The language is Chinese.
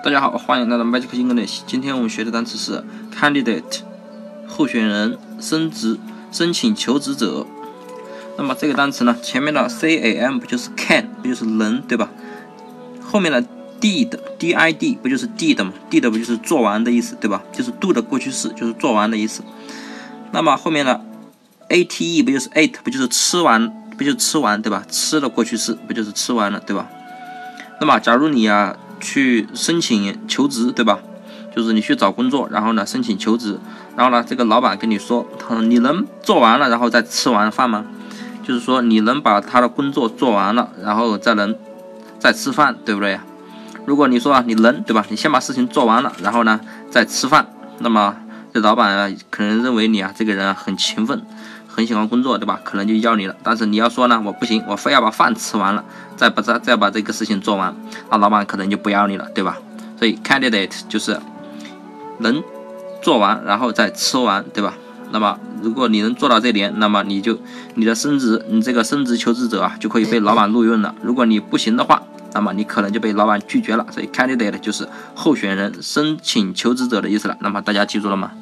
大家好，欢迎来到 Magic English。今天我们学的单词是 candidate，候选人、升职、申请求职者。那么这个单词呢，前面的 c a m 不就是 can，不就是能，对吧？后面的 did，d i d 不就是 did 吗？did 不就是做完的意思，对吧？就是 do 的过去式，就是做完的意思。那么后面的 a t e 不就是 ate，不就是吃完，不就是吃完，对吧？吃的过去式不就是吃完了，对吧？那么假如你呀。去申请求职，对吧？就是你去找工作，然后呢申请求职，然后呢这个老板跟你说，他说你能做完了，然后再吃完饭吗？就是说你能把他的工作做完了，然后再能再吃饭，对不对？如果你说啊你能，对吧？你先把事情做完了，然后呢再吃饭，那么这老板啊可能认为你啊这个人啊很勤奋。很喜欢工作，对吧？可能就要你了。但是你要说呢，我不行，我非要把饭吃完了，再把这再把这个事情做完，那老板可能就不要你了，对吧？所以 candidate 就是能做完，然后再吃完，对吧？那么如果你能做到这点，那么你就你的升职，你这个升职求职者啊，就可以被老板录用了。如果你不行的话，那么你可能就被老板拒绝了。所以 candidate 就是候选人、申请求职者的意思了。那么大家记住了吗？